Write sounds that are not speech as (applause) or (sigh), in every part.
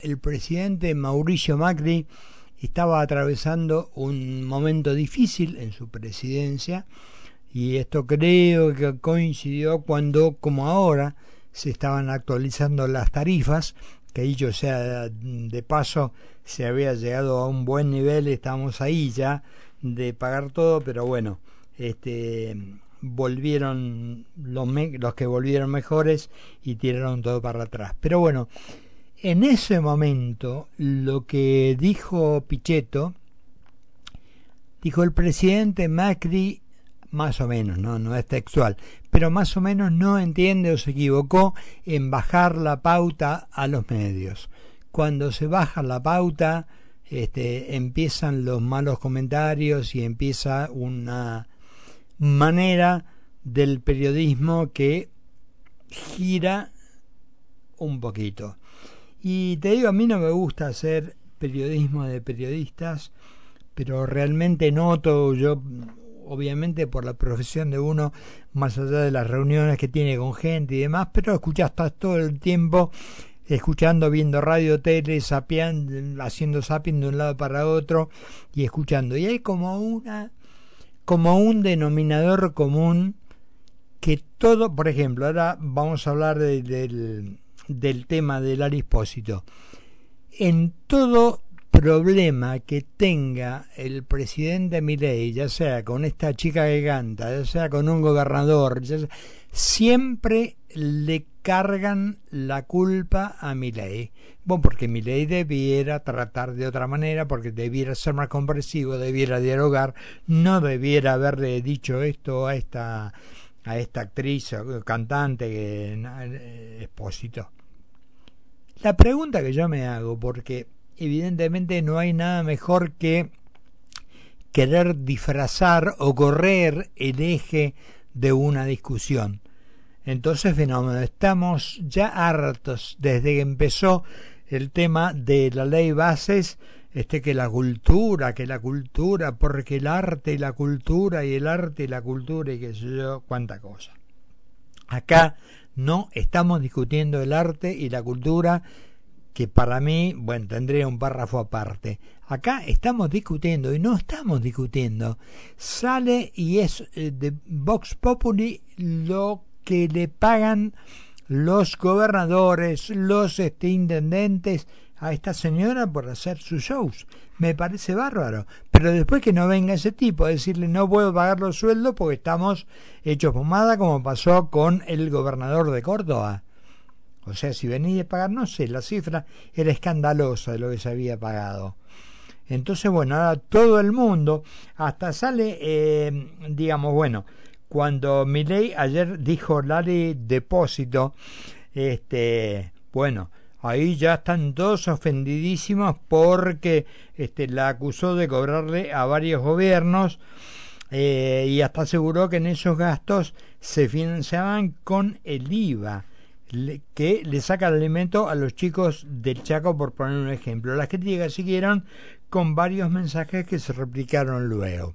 el presidente Mauricio Macri estaba atravesando un momento difícil en su presidencia y esto creo que coincidió cuando, como ahora, se estaban actualizando las tarifas, que dicho sea de paso, se había llegado a un buen nivel, estamos ahí ya de pagar todo, pero bueno, este volvieron los, los que volvieron mejores y tiraron todo para atrás. Pero bueno, en ese momento, lo que dijo Pichetto, dijo el presidente Macri, más o menos, no, no es textual, pero más o menos no entiende o se equivocó en bajar la pauta a los medios. Cuando se baja la pauta, este, empiezan los malos comentarios y empieza una manera del periodismo que gira un poquito. Y te digo, a mí no me gusta hacer periodismo de periodistas, pero realmente noto yo, obviamente por la profesión de uno, más allá de las reuniones que tiene con gente y demás, pero escuchas todo el tiempo escuchando, viendo radio, tele, sapeando, haciendo zapping de un lado para otro y escuchando. Y hay como una, como un denominador común que todo, por ejemplo, ahora vamos a hablar del del tema del arispósito. En todo problema que tenga el presidente Milei, ya sea con esta chica que canta, ya sea con un gobernador, siempre le cargan la culpa a Milei. Bueno, porque Milei debiera tratar de otra manera, porque debiera ser más comprensivo, debiera dialogar, no debiera haberle dicho esto a esta a esta actriz cantante que eh, expósito. La pregunta que yo me hago, porque evidentemente no hay nada mejor que querer disfrazar o correr el eje de una discusión. Entonces, fenómeno, estamos ya hartos desde que empezó el tema de la ley bases, este que la cultura, que la cultura, porque el arte y la cultura y el arte y la cultura y qué sé yo, cuánta cosa. Acá no estamos discutiendo el arte y la cultura, que para mí, bueno, tendría un párrafo aparte. Acá estamos discutiendo y no estamos discutiendo. Sale y es eh, de Vox Populi lo que le pagan los gobernadores, los este, intendentes a esta señora por hacer sus shows. Me parece bárbaro. Pero después que no venga ese tipo a decirle no puedo pagar los sueldos porque estamos hechos pomada como pasó con el gobernador de Córdoba. O sea, si venía a pagar, no sé, la cifra era escandalosa de lo que se había pagado. Entonces, bueno, ahora todo el mundo, hasta sale, eh, digamos, bueno, cuando Milei ayer dijo la depósito, este, bueno, ahí ya están todos ofendidísimos porque este, la acusó de cobrarle a varios gobiernos eh, y hasta aseguró que en esos gastos se financiaban con el IVA que le saca el alimento a los chicos del Chaco, por poner un ejemplo. Las críticas siguieron con varios mensajes que se replicaron luego.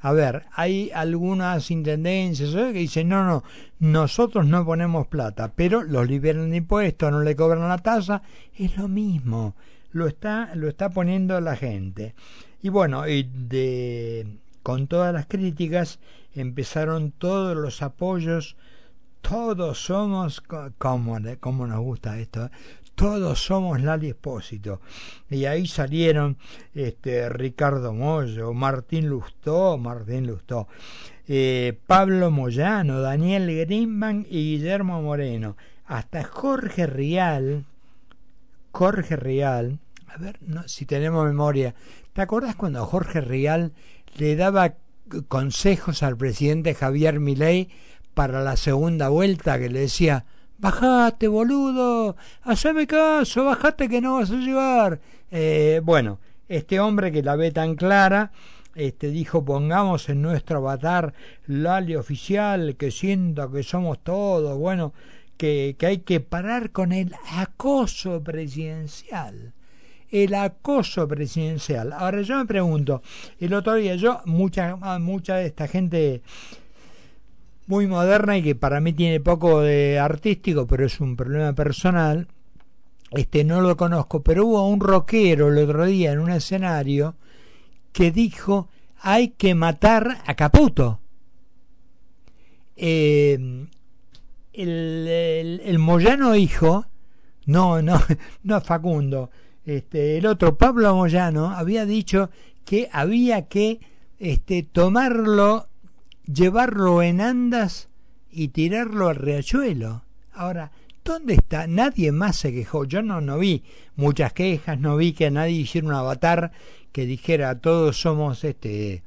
A ver, hay algunas intendencias que dicen, no, no, nosotros no ponemos plata, pero los liberan de impuestos, no le cobran la tasa, es lo mismo, lo está, lo está poniendo la gente. Y bueno, y de, con todas las críticas empezaron todos los apoyos, todos somos, como, como nos gusta esto, todos somos Lali Espósito. Y ahí salieron este, Ricardo Mollo, Martín Lustó, Martín Lustó, eh, Pablo Moyano, Daniel Grimman y Guillermo Moreno. Hasta Jorge Rial, Jorge Rial, a ver si tenemos memoria, ¿te acuerdas cuando Jorge Rial le daba consejos al presidente Javier Milei para la segunda vuelta que le decía bajate boludo, haceme caso, bajate que no vas a llegar. Eh, bueno, este hombre que la ve tan clara, este dijo pongamos en nuestro avatar Lali oficial, que sienta que somos todos, bueno, que, que hay que parar con el acoso presidencial el acoso presidencial. Ahora yo me pregunto, el otro día yo, mucha, mucha de esta gente muy moderna y que para mí tiene poco de artístico, pero es un problema personal. este no lo conozco, pero hubo un rockero el otro día en un escenario que dijo hay que matar a Caputo. Eh, el, el, Moyano hijo, no, no, (laughs) no Facundo, este, el otro Pablo Moyano había dicho que había que este, tomarlo, llevarlo en andas y tirarlo al riachuelo. Ahora, ¿dónde está? Nadie más se quejó. Yo no, no vi muchas quejas, no vi que nadie hiciera un avatar que dijera todos somos este,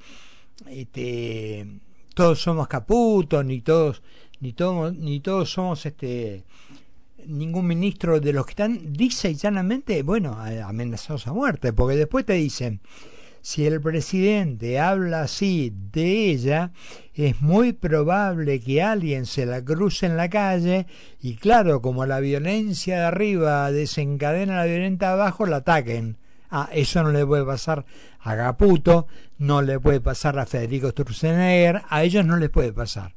este todos somos caputos, ni todos, ni todos, ni todos somos este ningún ministro de los que están, dice llanamente, bueno, amenazados a muerte, porque después te dicen, si el presidente habla así de ella, es muy probable que alguien se la cruce en la calle y claro, como la violencia de arriba desencadena la violencia de abajo, la ataquen. Ah, eso no le puede pasar a Caputo, no le puede pasar a Federico Sturzenegger, a ellos no les puede pasar.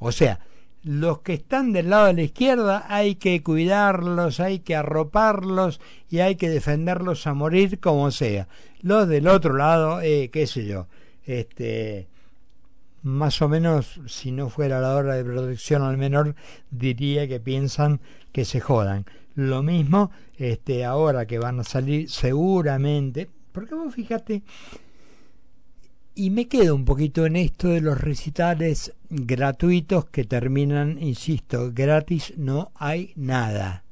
O sea, los que están del lado de la izquierda hay que cuidarlos, hay que arroparlos y hay que defenderlos a morir como sea. Los del otro lado, eh, qué sé yo, este, más o menos, si no fuera la hora de protección al menor, diría que piensan que se jodan. Lo mismo, este, ahora que van a salir seguramente, porque vos fíjate, y me quedo un poquito en esto de los recitales gratuitos que terminan, insisto, gratis no hay nada.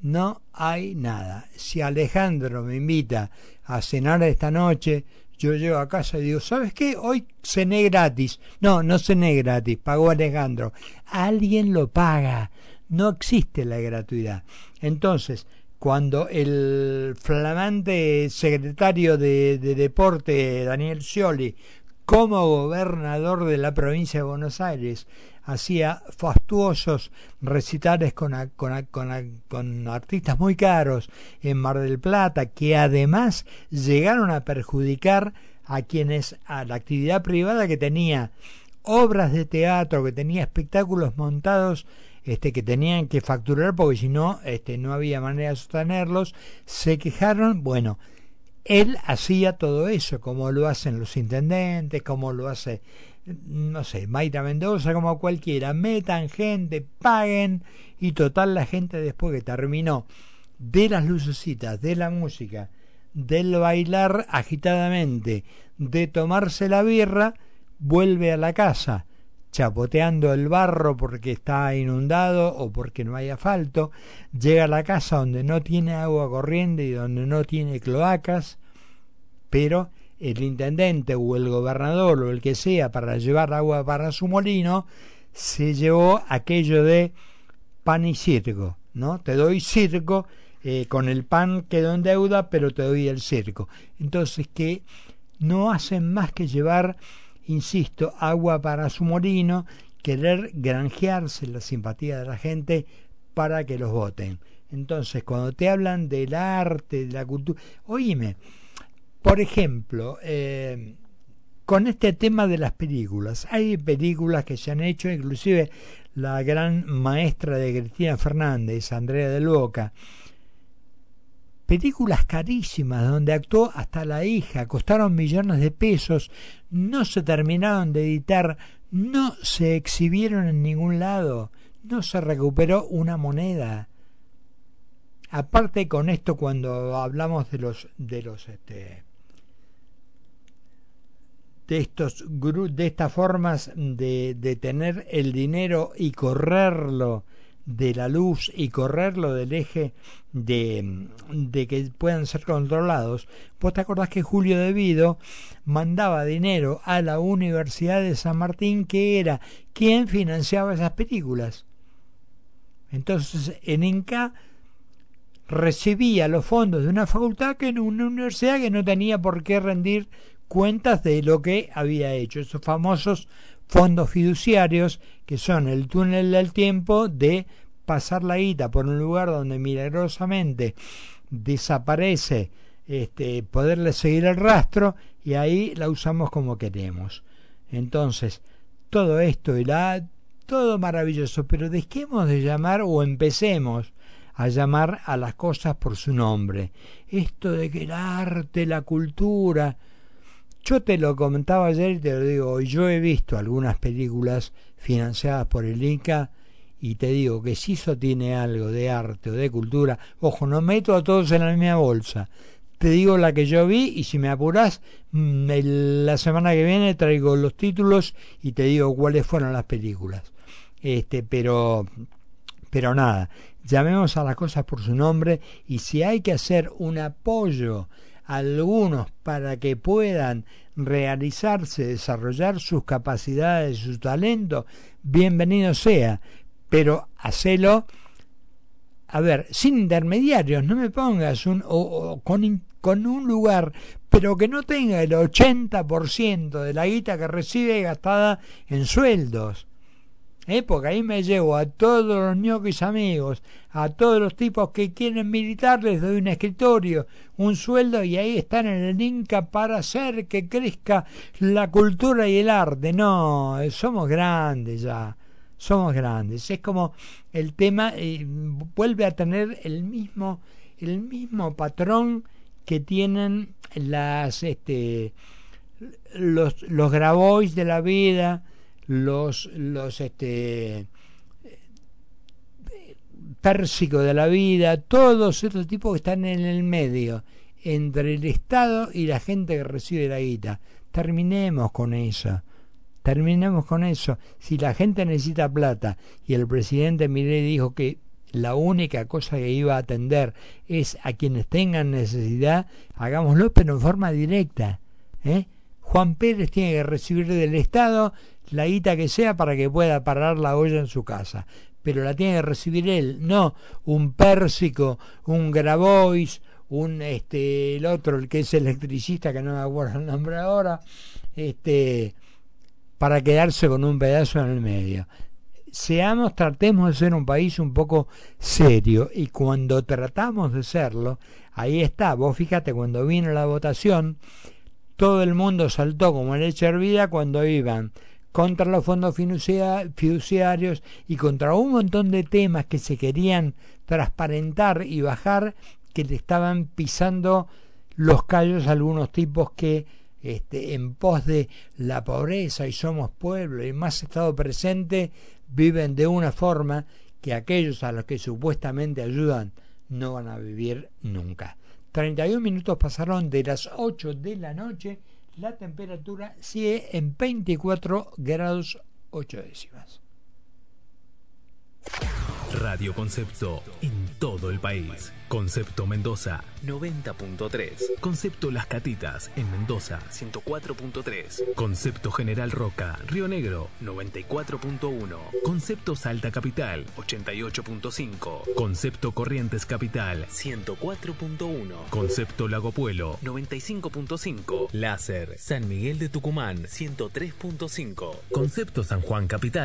No hay nada. Si Alejandro me invita a cenar esta noche, yo llego a casa y digo, ¿sabes qué? Hoy cené gratis. No, no cené gratis, pagó Alejandro. Alguien lo paga. No existe la gratuidad. Entonces, cuando el flamante secretario de, Deporte, Daniel Scioli, como gobernador de la provincia de Buenos Aires, hacía fastuosos recitales con, con, artistas muy caros en Mar del Plata, que además llegaron a perjudicar a quienes, a la actividad privada que tenía obras de teatro, que tenía espectáculos montados este, que tenían que facturar porque si no este, no había manera de sostenerlos, se quejaron, bueno, él hacía todo eso, como lo hacen los intendentes, como lo hace, no sé, Maita Mendoza, como cualquiera, metan gente, paguen, y total la gente después que terminó de las lucecitas, de la música, del bailar agitadamente, de tomarse la birra, vuelve a la casa chapoteando el barro porque está inundado o porque no hay asfalto, llega a la casa donde no tiene agua corriente y donde no tiene cloacas, pero el intendente o el gobernador o el que sea para llevar agua para su molino se llevó aquello de pan y circo, ¿no? Te doy circo, eh, con el pan quedó en deuda, pero te doy el circo. Entonces que no hacen más que llevar insisto, agua para su molino, querer granjearse la simpatía de la gente para que los voten. Entonces, cuando te hablan del arte, de la cultura, oíme, por ejemplo, eh, con este tema de las películas, hay películas que se han hecho, inclusive la gran maestra de Cristina Fernández, Andrea del Boca, películas carísimas donde actuó hasta la hija, costaron millones de pesos, no se terminaron de editar, no se exhibieron en ningún lado, no se recuperó una moneda. Aparte con esto cuando hablamos de los de los este de estos de estas formas de, de tener el dinero y correrlo de la luz y correrlo del eje de, de que puedan ser controlados, vos te acordás que Julio Devido mandaba dinero a la Universidad de San Martín, que era quien financiaba esas películas. Entonces, en Inca recibía los fondos de una facultad que en una universidad que no tenía por qué rendir cuentas de lo que había hecho, esos famosos fondos fiduciarios que son el túnel del tiempo de pasar la guita por un lugar donde milagrosamente desaparece este, poderle seguir el rastro y ahí la usamos como queremos. Entonces, todo esto la todo maravilloso, pero dejemos de llamar o empecemos a llamar a las cosas por su nombre. Esto de que el arte, la cultura... Yo te lo comentaba ayer y te lo digo hoy. Yo he visto algunas películas financiadas por el Inca y te digo que si eso tiene algo de arte o de cultura, ojo, no meto a todos en la misma bolsa. Te digo la que yo vi y si me apuras, mm, la semana que viene traigo los títulos y te digo cuáles fueron las películas. Este, pero pero nada, llamemos a las cosas por su nombre y si hay que hacer un apoyo algunos para que puedan realizarse, desarrollar sus capacidades, su talento, bienvenido sea, pero hacelo, a ver, sin intermediarios, no me pongas un, o, con, con un lugar, pero que no tenga el 80% de la guita que recibe gastada en sueldos. ¿Eh? porque ahí me llevo a todos los ñoquis amigos, a todos los tipos que quieren militar, les doy un escritorio, un sueldo y ahí están en el Inca para hacer que crezca la cultura y el arte. No, somos grandes ya, somos grandes. Es como el tema eh, vuelve a tener el mismo, el mismo patrón que tienen las este los, los Grabois de la vida, los, los este, pérsicos de la vida, todos estos tipos que están en el medio, entre el Estado y la gente que recibe la guita. Terminemos con eso. Terminemos con eso. Si la gente necesita plata y el presidente Milei dijo que la única cosa que iba a atender es a quienes tengan necesidad, hagámoslo, pero en forma directa. ¿eh? Juan Pérez tiene que recibir del Estado la guita que sea para que pueda parar la olla en su casa. Pero la tiene que recibir él, no un pérsico, un Grabois, un este el otro, el que es electricista, que no me acuerdo el nombre ahora, este para quedarse con un pedazo en el medio. Seamos, tratemos de ser un país un poco serio y cuando tratamos de serlo, ahí está, vos fíjate, cuando vino la votación, todo el mundo saltó como leche hervida cuando iban contra los fondos fiduciarios y contra un montón de temas que se querían transparentar y bajar que le estaban pisando los callos algunos tipos que este, en pos de la pobreza y somos pueblo y más estado presente viven de una forma que aquellos a los que supuestamente ayudan no van a vivir nunca. 31 minutos pasaron de las 8 de la noche la temperatura sigue en 24 grados 8 décimas. Radio Concepto en todo el país. Concepto Mendoza 90.3. Concepto Las Catitas en Mendoza 104.3. Concepto General Roca, Río Negro 94.1. Concepto Salta Capital 88.5. Concepto Corrientes Capital 104.1. Concepto Lago Puelo 95.5. Láser San Miguel de Tucumán 103.5. Concepto San Juan Capital